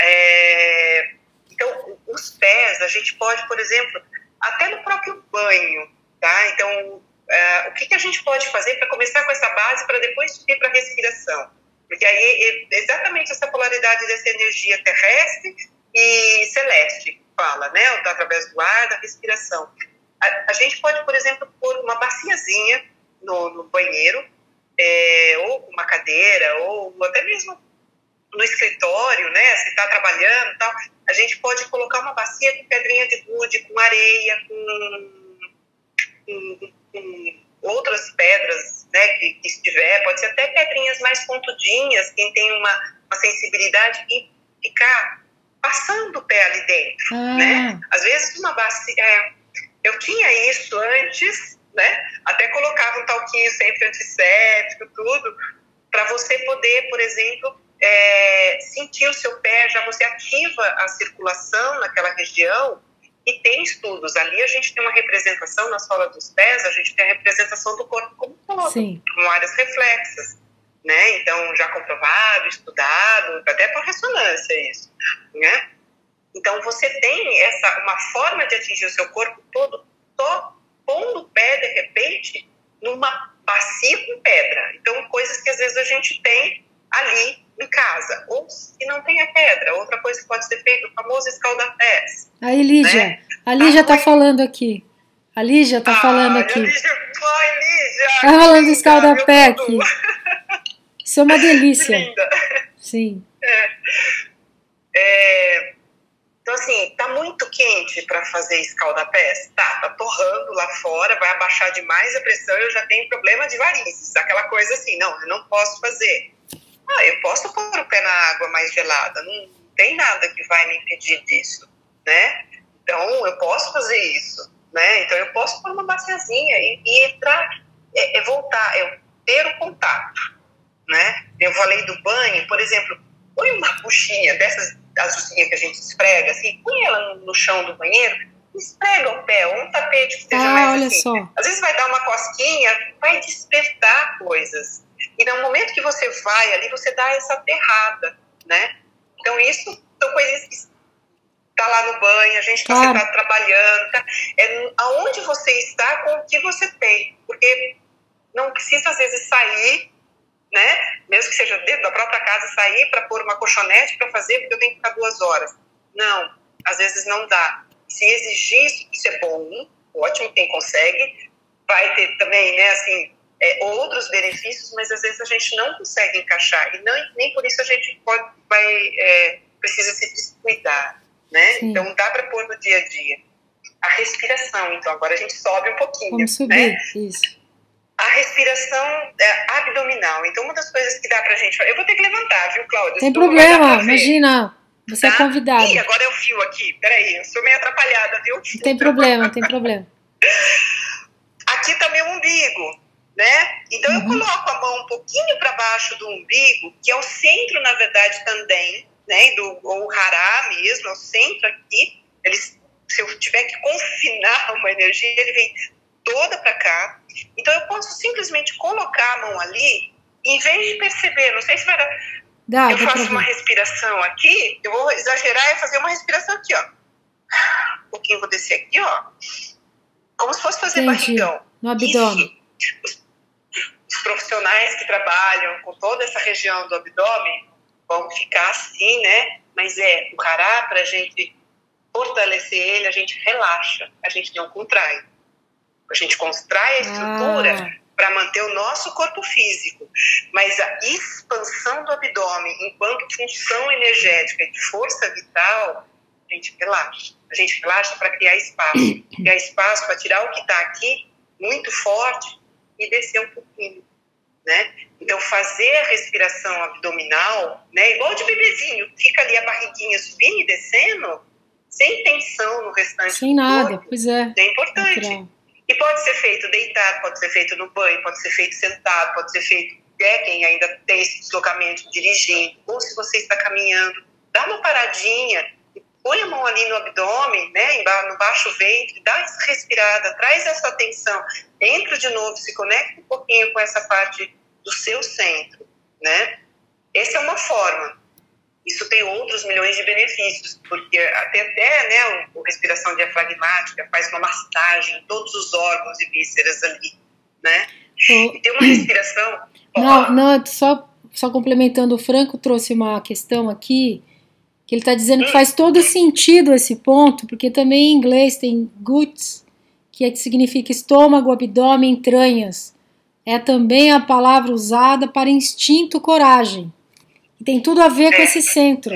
É, então, os pés, a gente pode, por exemplo, até no próprio banho, tá? Então, uh, o que, que a gente pode fazer para começar com essa base para depois subir para a respiração? Porque aí é exatamente essa polaridade dessa energia terrestre e celeste fala, né? Através do ar, da respiração. A, a gente pode, por exemplo, pôr uma baciazinha no, no banheiro, é, ou uma cadeira, ou até mesmo no escritório, né? Se está trabalhando tal, a gente pode colocar uma bacia com pedrinha de gude, com areia, com, com, com outras pedras, né? Que, que, estiver, pode ser até pedrinhas mais pontudinhas, quem tem uma, uma sensibilidade e ficar passando o pé ali dentro, ah. né? Às vezes uma bacia, é, eu tinha isso antes, né? Até colocava um talquinho sempre antisséptico, tudo, para você poder, por exemplo, é, sentir o seu pé, já você ativa a circulação naquela região e tem estudos. Ali a gente tem uma representação na sola dos pés, a gente tem a representação do corpo como todo, Sim. com áreas reflexas. Né? Então, já comprovado, estudado, até por ressonância isso, né? Então, você tem essa uma forma de atingir o seu corpo todo, pondo o pé, de repente, numa bacia com pedra. Então, coisas que às vezes a gente tem ali em casa. Ou se não tem a pedra, outra coisa que pode ser feita, o famoso escaldapés. Aí, Lígia, né? a Lígia está falando aqui. A Lígia está ah, falando aqui. Lígia, ai, Lígia! Está falando escaldapé aqui. Isso é uma delícia. Linda. Sim. É. É, então, assim, tá muito quente para fazer escaldapés? Tá, tá torrando lá fora, vai abaixar demais a pressão, eu já tenho problema de varizes. Aquela coisa assim, não, eu não posso fazer. Ah, eu posso pôr o pé na água mais gelada, não tem nada que vai me impedir disso, né? Então, eu posso fazer isso, né? Então, eu posso pôr uma baciazinha e, e entrar, é, é voltar, é ter o contato, né? Eu falei do banho, por exemplo, põe uma buchinha dessas azulzinha que a gente esfrega, assim, põe ela no chão do banheiro, esfrega o pé, ou um tapete que seja ah, mais olha assim. Só. Às vezes vai dar uma cosquinha, vai despertar coisas, e no momento que você vai ali, você dá essa aterrada, né? Então, isso são coisas que está lá no banho, a gente está claro. sentado trabalhando, tá? é aonde você está com o que você tem, porque não precisa às vezes sair, né? Mesmo que seja dentro da própria casa, sair para pôr uma colchonete para fazer, porque eu tenho que ficar duas horas. Não, às vezes não dá. Se exigir isso, isso é bom, ótimo, quem consegue. Vai ter também, né, assim, é, outros benefícios, mas às vezes a gente não consegue encaixar e não, nem por isso a gente pode, vai, é, precisa se descuidar, né? Sim. Então dá para pôr no dia a dia. A respiração, então agora a gente sobe um pouquinho, Vamos subir, né? isso. A respiração é, abdominal. Então uma das coisas que dá pra gente, eu vou ter que levantar, viu, Cláudia? Tem problema, imagina. Você é tá? é convidada. Ih, agora é o fio aqui. Peraí, eu sou meio atrapalhada, viu? Não tem problema, tem problema. Aqui tá meu umbigo né? Então uhum. eu coloco a mão um pouquinho para baixo do umbigo, que é o centro, na verdade, também, né? Do, ou hará mesmo, é o centro aqui. Se eu tiver que confinar uma energia, ele vem toda para cá. Então eu posso simplesmente colocar a mão ali, em vez de perceber, não sei se vai dar. Dá, eu faço uma respiração aqui, eu vou exagerar e fazer uma respiração aqui, ó. Um pouquinho vou descer aqui, ó. Como se fosse fazer Entendi. barrigão. No abdômen. Isso os profissionais que trabalham com toda essa região do abdômen vão ficar assim, né? Mas é o cará para a gente fortalecer ele, a gente relaxa, a gente não contrai. A gente contrai a estrutura ah. para manter o nosso corpo físico, mas a expansão do abdômen enquanto função energética e de força vital, a gente relaxa. A gente relaxa para criar espaço, criar espaço para tirar o que está aqui muito forte e descer um pouquinho, né? Então fazer a respiração abdominal, né, igual de bebezinho, fica ali a barriguinha subindo e descendo, sem tensão no restante sem do nada, corpo, pois é. É importante. Natural. E pode ser feito deitado, pode ser feito no banho, pode ser feito sentado, pode ser feito é, quem ainda tem esse deslocamento dirigindo, ou se você está caminhando, dá uma paradinha, põe a mão ali no abdômen, né, no baixo ventre, dá essa respirada, traz essa atenção, entra de novo, se conecta um pouquinho com essa parte do seu centro, né? Essa é uma forma. Isso tem outros milhões de benefícios, porque até, até né, o, respiração diafragmática faz uma massagem em todos os órgãos e vísceras ali, né? E tem uma respiração... Não, não, só, só complementando, o Franco trouxe uma questão aqui, que ele está dizendo que hum. faz todo sentido esse ponto, porque também em inglês tem guts, que, é, que significa estômago, abdômen, entranhas. É também a palavra usada para instinto, coragem. E tem tudo a ver com esse centro,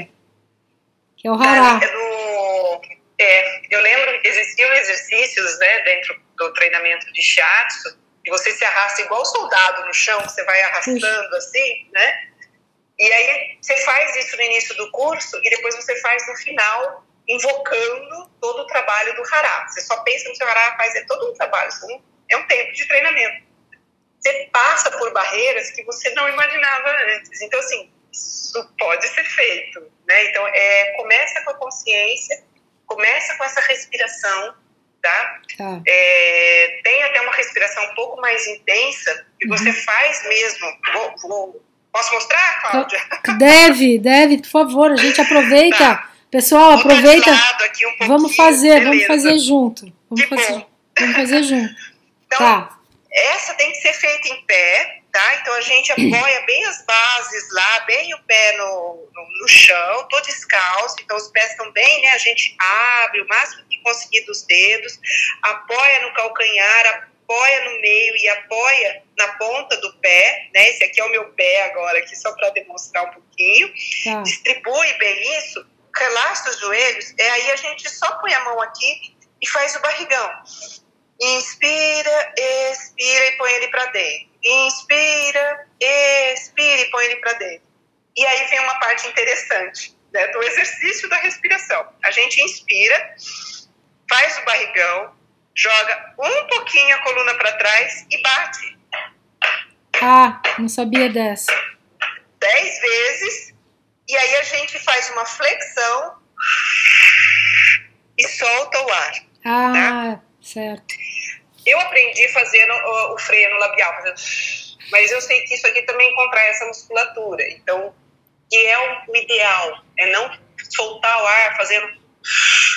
que é o hará. É, é, eu lembro, existiam exercícios né, dentro do treinamento de shiatsu, que você se arrasta igual soldado no chão, você vai arrastando assim, né? E aí você faz isso no início do curso e depois você faz no final, invocando todo o trabalho do hará. Você só pensa no seu hará, faz é todo um trabalho, é um tempo de treinamento. Você passa por barreiras que você não imaginava antes. Então, assim, isso pode ser feito, né? Então, é, começa com a consciência, começa com essa respiração, tá? tá. É, tem até uma respiração um pouco mais intensa que uhum. você faz mesmo. Vou, vou, posso mostrar, Cláudia? Deve, deve, por favor, a gente aproveita. Tá. Pessoal, vou aproveita. Um vamos fazer, beleza. vamos fazer junto. Vamos fazer, vamos fazer junto. Então, tá. essa tem que ser feita em pé, tá? Então a gente apoia bem as bases lá, bem o pé no, no, no chão, todo descalço, então os pés estão bem, né? A gente abre o máximo que conseguir dos dedos, apoia no calcanhar, apoia no meio e apoia na ponta do pé, né? Esse aqui é o meu pé agora, aqui só para demonstrar um pouquinho. Tá. Distribui bem isso, relaxa os joelhos, e aí a gente só põe a mão aqui e faz o barrigão. Inspira, expira e põe ele para dentro inspira, expira e põe ele para dentro. E aí vem uma parte interessante né, do exercício da respiração. A gente inspira, faz o barrigão, joga um pouquinho a coluna para trás e bate. Ah, não sabia dessa. Dez vezes. E aí a gente faz uma flexão e solta o ar. Ah, tá? certo. Eu aprendi fazendo o, o freio no labial, fazendo... mas eu sei que isso aqui também contrai essa musculatura. Então, que é o, ideal, é não soltar o ar fazendo.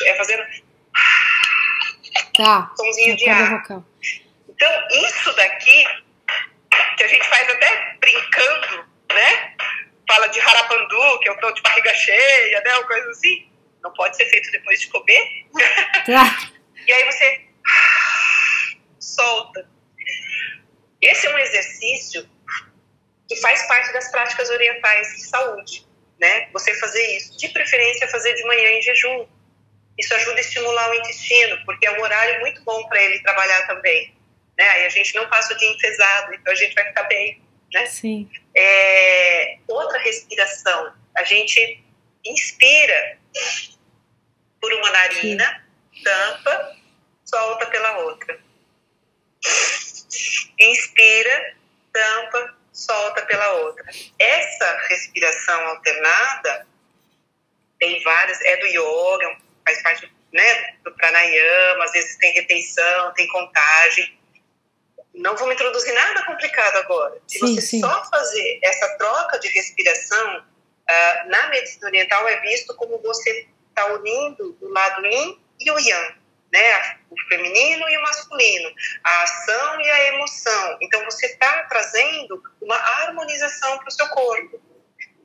É fazendo. Tá. Somzinho de ar. Vocal. Então, isso daqui, que a gente faz até brincando, né? Fala de harapandu, que eu tô de barriga cheia, né? Uma coisa assim. Não pode ser feito depois de comer. Tá. e aí você solta. Esse é um exercício que faz parte das práticas orientais de saúde, né? Você fazer isso, de preferência fazer de manhã em jejum. Isso ajuda a estimular o intestino, porque é um horário muito bom para ele trabalhar também, né? Aí a gente não passa o dia enfesado, então a gente vai ficar bem, né? Sim. É, outra respiração, a gente inspira por uma narina, Sim. tampa, solta pela outra. Inspira, tampa, solta pela outra. Essa respiração alternada tem várias, é do yoga, faz parte né, do pranayama, às vezes tem retenção, tem contagem. Não vou me introduzir nada complicado agora. Se sim, você sim. só fazer essa troca de respiração, uh, na medicina oriental é visto como você está unindo o lado yin e o yang né? O feminino e o masculino, a ação e a emoção. Então você está trazendo uma harmonização para o seu corpo.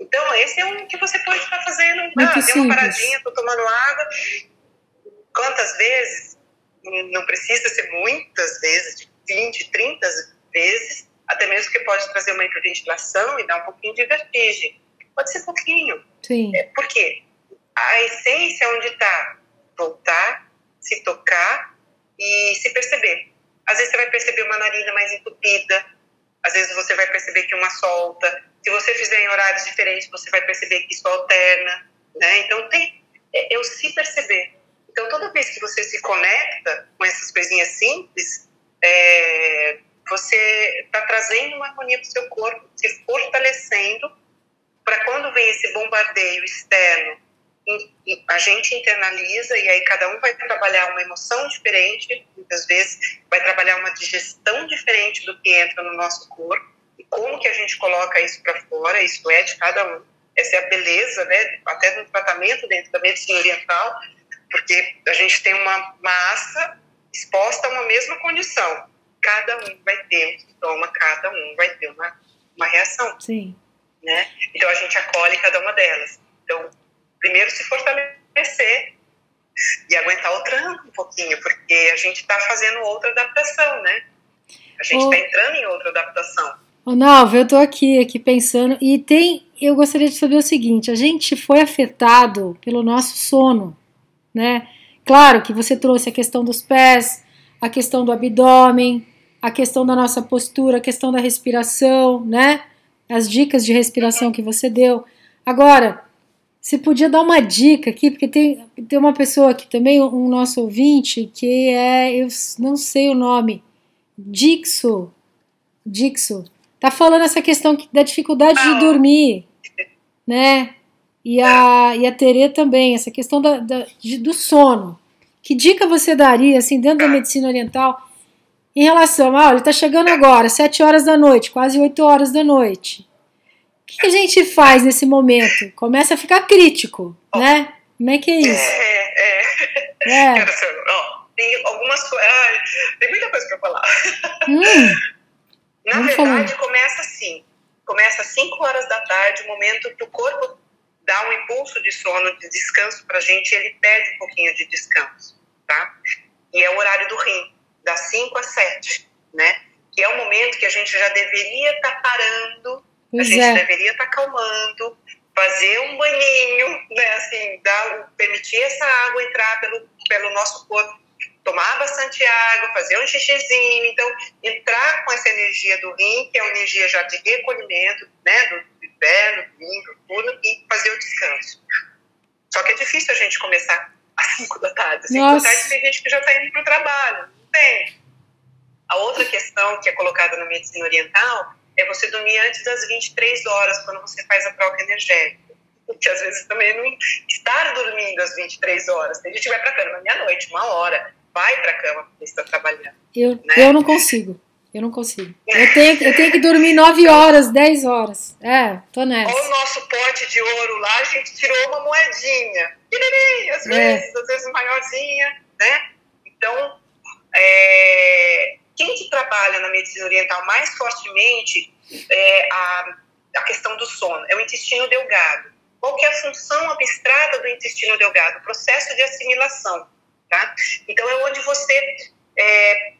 Então esse é um que você pode estar fazendo. Muito ah, deu uma paradinha, estou tomando água. quantas vezes, não precisa ser muitas vezes, 20, 30 vezes, até mesmo que pode trazer uma hiperventilação e dar um pouquinho de vertigem. Pode ser pouquinho. Sim. É, por quê? A essência onde está voltar, se tocar e se perceber. Às vezes você vai perceber uma narina mais entupida, às vezes você vai perceber que uma solta. Se você fizer em horários diferentes, você vai perceber que isso alterna, né? Então tem é, eu se perceber. Então toda vez que você se conecta com essas coisinhas simples, é, você está trazendo uma harmonia para o seu corpo, se fortalecendo para quando vem esse bombardeio externo a gente internaliza e aí cada um vai trabalhar uma emoção diferente, muitas vezes vai trabalhar uma digestão diferente do que entra no nosso corpo e como que a gente coloca isso para fora, isso é de cada um. Essa é a beleza, né, até no tratamento dentro da medicina oriental, porque a gente tem uma massa exposta a uma mesma condição. Cada um vai ter um sintoma, cada um vai ter uma, uma reação. Sim. Né? Então a gente acolhe cada uma delas. Então, primeiro se fortalecer e aguentar o tranco um pouquinho, porque a gente está fazendo outra adaptação, né? A gente está entrando em outra adaptação. Ô, Nalva, eu estou aqui, aqui pensando, e tem, eu gostaria de saber o seguinte, a gente foi afetado pelo nosso sono, né? Claro que você trouxe a questão dos pés, a questão do abdômen, a questão da nossa postura, a questão da respiração, né? As dicas de respiração que você deu. Agora, você podia dar uma dica aqui, porque tem, tem uma pessoa aqui também, um nosso ouvinte, que é, eu não sei o nome, Dixo, Dixo, tá falando essa questão da dificuldade de dormir, né? E a, e a Tere também, essa questão da, da de, do sono. Que dica você daria, assim, dentro da medicina oriental, em relação, ah, ele tá chegando agora, 7 horas da noite, quase 8 horas da noite que a gente faz nesse momento? Começa a ficar crítico, oh. né? Como é que é isso? É, é. é. oh, tem algumas coisas. Ah, tem muita coisa para falar. Hum. Na verdade, falar. começa assim. Começa às 5 horas da tarde, o momento que o corpo dá um impulso de sono, de descanso para a gente, ele pede um pouquinho de descanso, tá? E é o horário do rim, das 5 às 7, né? Que é o momento que a gente já deveria estar tá parando Pois a gente é. deveria estar tá acalmando, fazer um banhinho, né, assim, dar, permitir essa água entrar pelo, pelo nosso corpo, tomar bastante água, fazer um xixizinho, então entrar com essa energia do rim, que é uma energia já de recolhimento, né, do inverno, do rim, do tudo, e fazer o descanso. Só que é difícil a gente começar às 5 da tarde. Às 5 da tarde tem gente que já está indo para o trabalho, não tem. A outra questão que é colocada na medicina oriental é você dormir antes das 23 horas, quando você faz a troca energética. Porque às vezes também não estar dormindo às 23 horas. Tem gente que vai para cama meia-noite, uma hora, vai para cama porque está trabalhando. Eu, né? eu não consigo. Eu não consigo. Eu tenho, eu tenho que dormir 9 horas, 10 horas. É, tô nessa. Olha o nosso pote de ouro lá, a gente tirou uma moedinha. Às é. vezes, é. às vezes maiorzinha, né? Então, é, quem que trabalha na medicina oriental mais fortemente é a, a questão do sono? É o intestino delgado. Qual que é a função abstrata do intestino delgado? O processo de assimilação, tá? Então, é onde você... É,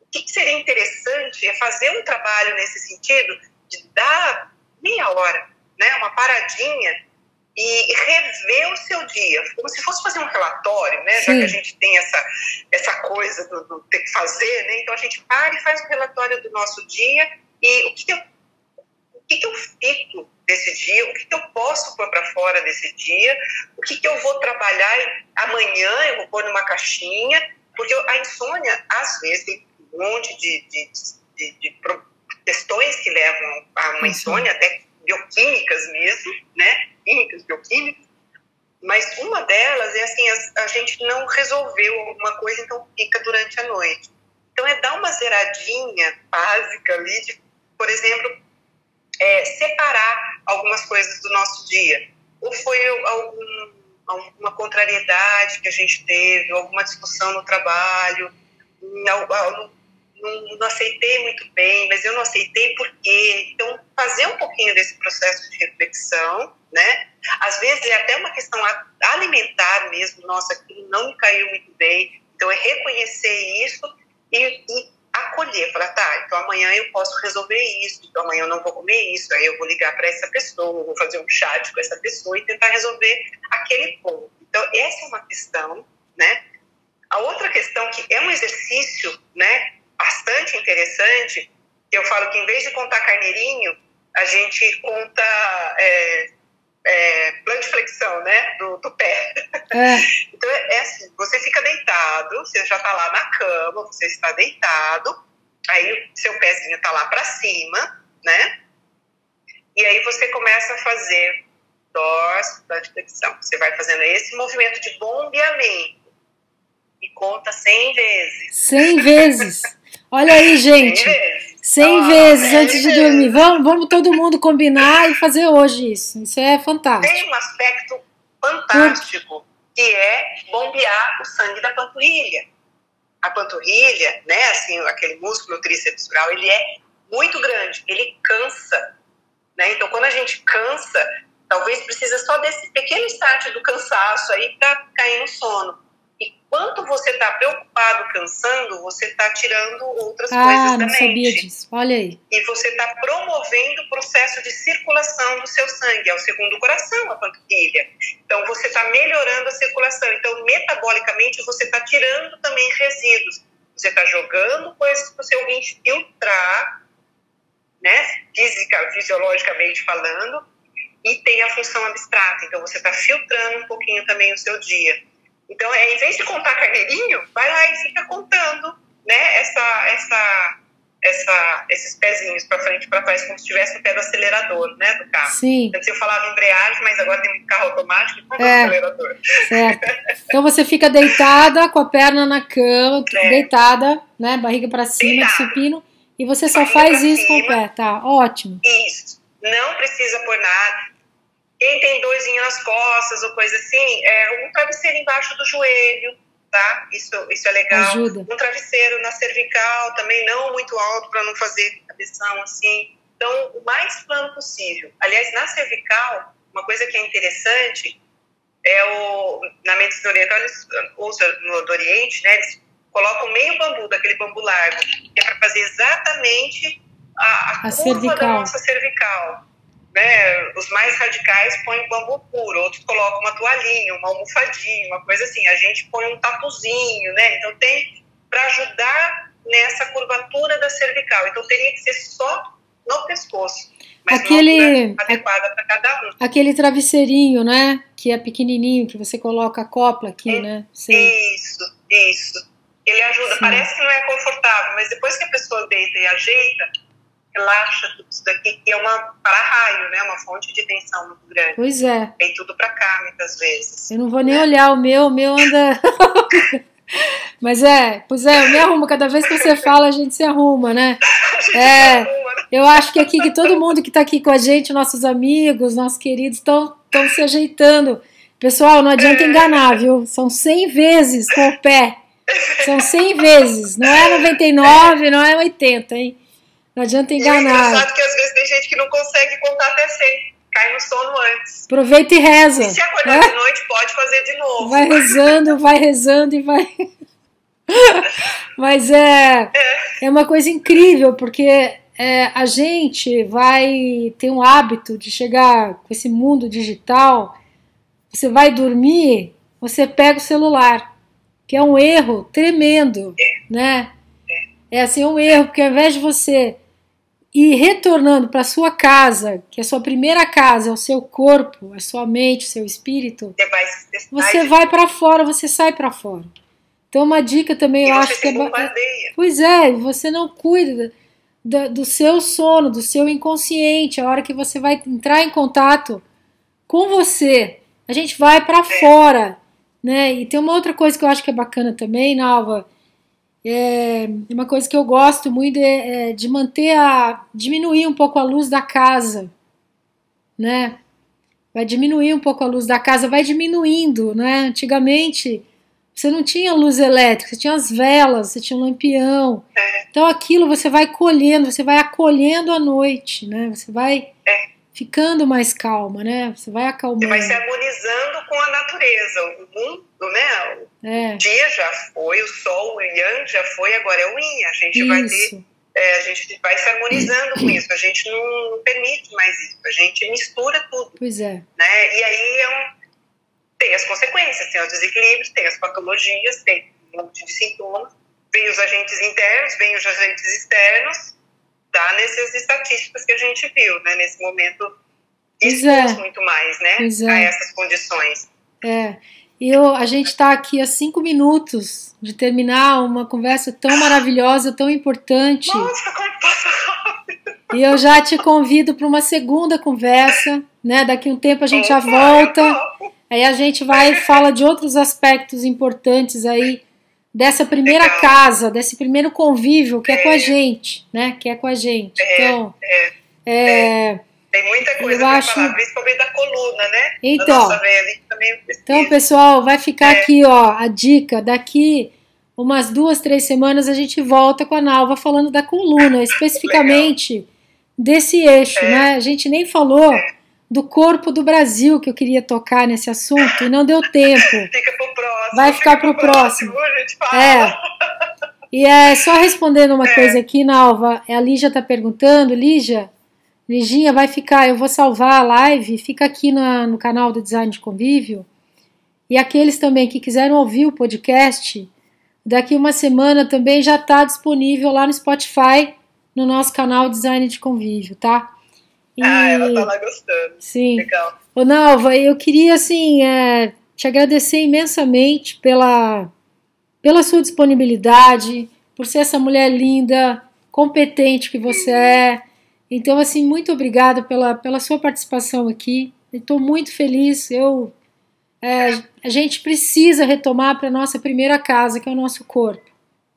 o que seria interessante é fazer um trabalho nesse sentido de dar meia hora, né, uma paradinha e rever o seu dia, como se fosse fazer um relatório, né? Sim. Já que a gente tem essa, essa coisa do, do, ter que fazer, né? Então a gente para e faz um relatório do nosso dia e o que, que eu, o que, que eu fico desse dia, o que, que eu posso pôr para fora desse dia, o que, que eu vou trabalhar amanhã, eu vou pôr numa caixinha, porque a insônia, às vezes, tem um monte de, de, de, de questões que levam a uma insônia, até bioquímicas mesmo, né? químicas, bioquímicas, mas uma delas é assim, a, a, gente não resolveu alguma coisa, então fica durante a noite. Então é dar uma zeradinha básica ali, de, por exemplo, é, separar algumas coisas do nosso dia. Ou foi algum, alguma contrariedade que a gente teve, alguma discussão no trabalho, não, não, aceitei muito bem, mas eu não aceitei por quê? Então, fazer um pouquinho desse processo de reflexão né? Às vezes é até uma questão alimentar mesmo, nossa, aquilo não me caiu muito bem. Então é reconhecer isso e, e acolher, falar, tá, então amanhã eu posso resolver isso, então amanhã eu não vou comer isso, aí eu vou ligar para essa pessoa, vou fazer um chat com essa pessoa e tentar resolver aquele ponto. Então, essa é uma questão, né? A outra questão que é um exercício, né, bastante interessante, eu falo que em vez de contar carneirinho, a gente conta é, é, flexão, né, do, do pé. É. Então é, é assim, você fica deitado, você já está lá na cama, você está deitado, aí seu pezinho está lá para cima, né? E aí você começa a fazer dorso, flexão. Você vai fazendo esse movimento de bombeamento e conta 100 vezes. 100 vezes. Olha aí, gente. 100 vezes. 100 ah, vezes antes de dormir. Vamos, vamos todo mundo combinar e fazer hoje isso. Isso é fantástico. Tem um aspecto fantástico que é bombear o sangue da panturrilha. A panturrilha, né, assim, aquele músculo tricepsural, ele é muito grande, ele cansa. Né? Então, quando a gente cansa, talvez precisa só desse pequeno start do cansaço aí para cair no sono. E quanto você está preocupado, cansando, você está tirando outras ah, coisas da não mente. sabia disso. Olha aí. E você está promovendo o processo de circulação do seu sangue, é o segundo coração, a panturrilha. Então, você está melhorando a circulação. Então, metabolicamente, você está tirando também resíduos. Você está jogando coisas para o seu rim filtrar, né, física, fisiologicamente falando, e tem a função abstrata. Então, você está filtrando um pouquinho também o seu dia. Então, é, em vez de contar carneirinho, vai lá e fica contando, né, essa, essa, essa, esses pezinhos para frente e para trás, como se estivesse no pé do acelerador, né, do carro. Sim. Antes eu falava embreagem, mas agora tem um carro automático e conta é, acelerador. Certo. Então você fica deitada com a perna na cama, é. deitada, né, barriga para cima, de supino, e você só barriga faz isso cima. com o pé, tá? Ótimo. Isso. Não precisa pôr nada quem tem dorzinho nas costas ou coisa assim, é um travesseiro embaixo do joelho, tá? Isso, isso é legal. Ajuda. Um travesseiro na cervical, também não muito alto para não fazer cabeção assim. Então, o mais plano possível. Aliás, na cervical, uma coisa que é interessante é o na medicina oriental eles usam no do Oriente, né? Eles colocam meio bambu daquele bambu largo, que é para fazer exatamente a, a, a curva cervical. da nossa cervical né, os mais radicais põem bambu puro, outros colocam uma toalhinha, uma almofadinha, uma coisa assim. A gente põe um tatuzinho, né? Então tem para ajudar nessa curvatura da cervical. Então teria que ser só no pescoço. Mas aquele adequada para cada um. Aquele travesseirinho, né? Que é pequenininho, que você coloca a copla aqui, é, né? Isso, isso. Ele ajuda. Sim. Parece que não é confortável, mas depois que a pessoa deita e ajeita, relaxa tudo isso daqui, que é uma para-raio, né? Uma fonte de tensão muito grande. Pois é. Vem tudo para cá, muitas vezes. Eu não vou nem né? olhar o meu, o meu anda. Mas é, pois é, eu me arrumo. Cada vez que você fala, a gente se arruma, né? É, né? eu acho que aqui que todo mundo que está aqui com a gente, nossos amigos, nossos queridos, estão se ajeitando. Pessoal, não adianta é. enganar, viu? São 100 vezes com o pé. São 100 vezes. Não é 99, não é 80, hein? Não adianta enganar. E é engraçado que às vezes tem gente que não consegue contar até 100. Cai no sono antes. Aproveita e reza. E se acordar né? de noite, pode fazer de novo. Vai rezando, vai rezando e vai. Mas é, é, é uma coisa incrível, porque é, a gente vai ter um hábito de chegar com esse mundo digital. Você vai dormir, você pega o celular, que é um erro tremendo, é. né? É. é assim um erro, porque ao invés de você e retornando para sua casa, que é a sua primeira casa, é o seu corpo, a sua mente, o seu espírito, você vai, você vai para fora, você sai para fora. Então uma dica também e eu acho que é Pois é, você não cuida do, do seu sono, do seu inconsciente, a hora que você vai entrar em contato com você, a gente vai para é. fora, né? E tem uma outra coisa que eu acho que é bacana também, Nalva, é, uma coisa que eu gosto muito é, é, de manter a. diminuir um pouco a luz da casa, né? Vai diminuir um pouco a luz da casa, vai diminuindo, né? Antigamente você não tinha luz elétrica, você tinha as velas, você tinha um lampião. É. Então aquilo você vai colhendo, você vai acolhendo à noite, né? Você vai é. ficando mais calma, né? Você vai acalmando. Você vai se harmonizando com a natureza. O mundo, né? O é. dia já foi, o sol, o yang já foi, agora é o yin. A gente isso. vai ter. É, a gente vai se harmonizando com isso. A gente não, permite mais isso. A gente mistura tudo. Pois é. Né? E aí é um, tem as consequências, tem os desequilíbrios, tem as patologias, tem um monte de sintomas. Vem os agentes internos, vem os agentes externos tá nessas estatísticas que a gente viu, né, nesse momento expôs é. muito mais, né, é. a essas condições. É, e eu, a gente está aqui há cinco minutos de terminar uma conversa tão maravilhosa, tão importante. Nossa, como passa rápido. E eu já te convido para uma segunda conversa, né? Daqui a um tempo a gente já volta. Aí a gente vai e fala de outros aspectos importantes aí dessa primeira Legal. casa, desse primeiro convívio que é. é. com a gente, né? Que é com a gente. É, então, é, é, tem muita coisa para acho... falar, principalmente da coluna, né? Então, então pessoal, vai ficar é. aqui, ó, a dica. Daqui umas duas, três semanas a gente volta com a Nalva falando da coluna, especificamente desse eixo, é. né? A gente nem falou do corpo do Brasil que eu queria tocar nesse assunto e não deu tempo. Fica pro próximo. Vai ficar pro, pro próximo. próximo. É. E é só respondendo uma é. coisa aqui, Nalva. A Lígia tá perguntando, Lígia, Liginha vai ficar, eu vou salvar a live, fica aqui na, no canal do Design de Convívio. E aqueles também que quiseram ouvir o podcast, daqui uma semana também já está disponível lá no Spotify, no nosso canal Design de Convívio, tá? E... Ah, ela tá lá gostando. Sim. Legal. Ô, Nalva, eu queria, assim, é, te agradecer imensamente pela, pela sua disponibilidade, por ser essa mulher linda, competente que você é. Então, assim, muito obrigada pela, pela sua participação aqui. Estou muito feliz. Eu, é, a gente precisa retomar para nossa primeira casa, que é o nosso corpo,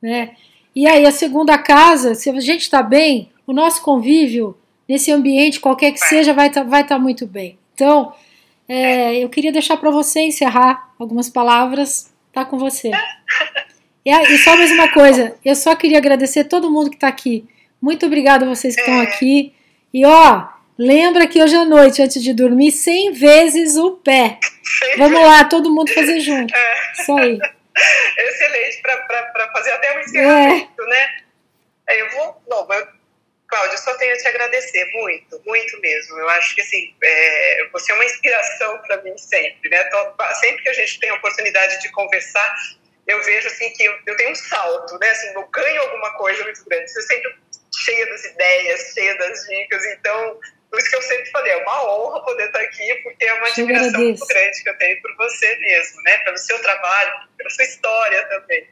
né? E aí, a segunda casa, se a gente está bem, o nosso convívio nesse ambiente, qualquer que seja, vai estar tá, vai tá muito bem. Então, é, eu queria deixar para você encerrar algumas palavras. Tá com você. E, e, só mais uma coisa, eu só queria agradecer todo mundo que está aqui. Muito obrigada a vocês que estão aqui. E ó, lembra que hoje à noite, antes de dormir, 100 vezes o pé. Vamos lá, todo mundo fazer junto. É. Isso aí. Excelente para fazer até o encerramento, é. né? Eu vou. Não, mas Cláudia, só tenho a te agradecer muito, muito mesmo. Eu acho que assim, é, você é uma inspiração para mim sempre, né? sempre que a gente tem a oportunidade de conversar, eu vejo assim que eu, eu, tenho um salto, né? Assim, eu ganho alguma coisa muito grande. Você sempre cheia das ideias, cheia das dicas. Então, por isso que eu sempre falei, é uma honra poder estar aqui, porque é uma admiração muito grande que eu tenho por você mesmo, né? Pelo seu trabalho, pela sua história também.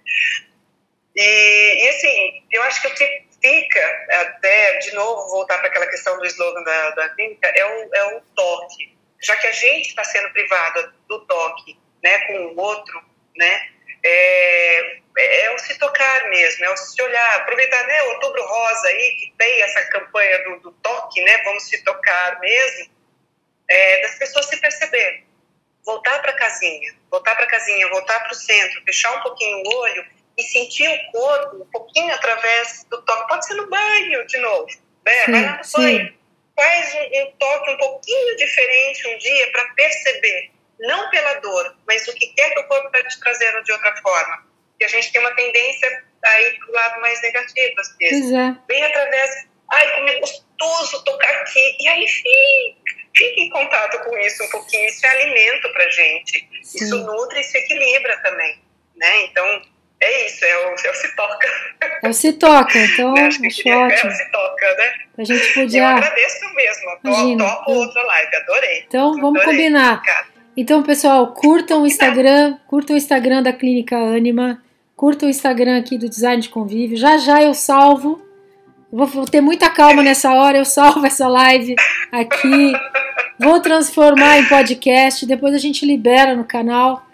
E, e assim, eu acho que o que fica, até de novo voltar para aquela questão do slogan da, da clínica, é o, é o toque. Já que a gente está sendo privada do toque né, com o outro, né, é, é, o se tocar mesmo, é o se olhar, aproveitar né, o Outubro Rosa aí, que tem essa campanha do, do toque, né, vamos se tocar mesmo, é, das pessoas se perceberem. Voltar para a casinha, voltar para a casinha, voltar para o centro, fechar um pouquinho o olho e sentir o corpo um pouquinho através do toque. Pode ser no banho, de novo, né? Sim, Vai lá no sim. banho. Faz um, um, toque um pouquinho diferente um dia para perceber, não pela dor, mas o que quer que o corpo está te trazendo de outra forma. Porque a gente tem uma tendência a ir para o lado mais negativo, às vezes. É. Vem através, ai, como é gostoso tocar aqui. E aí fica, fica em contato com isso um pouquinho. Isso é alimento para gente. Sim. Isso nutre e se equilibra também. Né? Então, é isso, é o, é o Se Toca. É o Se Toca, então acho, acho ótimo. É o Se Toca, né? A gente podia... Eu agradeço mesmo, Imagina, topo outra live, adorei. Então vamos adorei, combinar. Então, pessoal, curtam o Instagram, curtam o Instagram da Clínica Anima, curtam o Instagram aqui do Design de Convívio. Já já eu salvo. Vou ter muita calma nessa hora, eu salvo essa live aqui. Vou transformar em podcast, depois a gente libera no canal.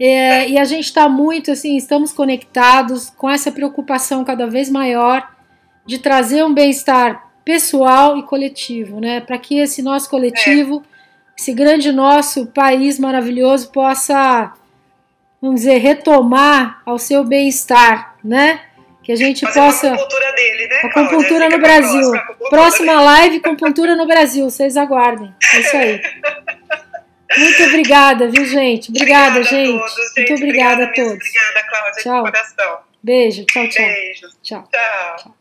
É, e a gente está muito assim, estamos conectados com essa preocupação cada vez maior de trazer um bem-estar pessoal e coletivo, né? Para que esse nosso coletivo, é. Esse grande nosso país maravilhoso possa, vamos dizer, retomar ao seu bem-estar, né? que a gente Fazer possa. a acupuntura dele, né? A acupuntura Fica no Brasil. próxima, Próxima live, acupuntura no Brasil. Vocês aguardem. É isso aí. Muito obrigada, viu, gente? Obrigada, gente. a todos, Muito obrigada a mesmo. todos. Obrigada, Cláudia, Tchau. de coração. Beijo. Tchau, tchau. Beijos. Tchau. Tchau. Thank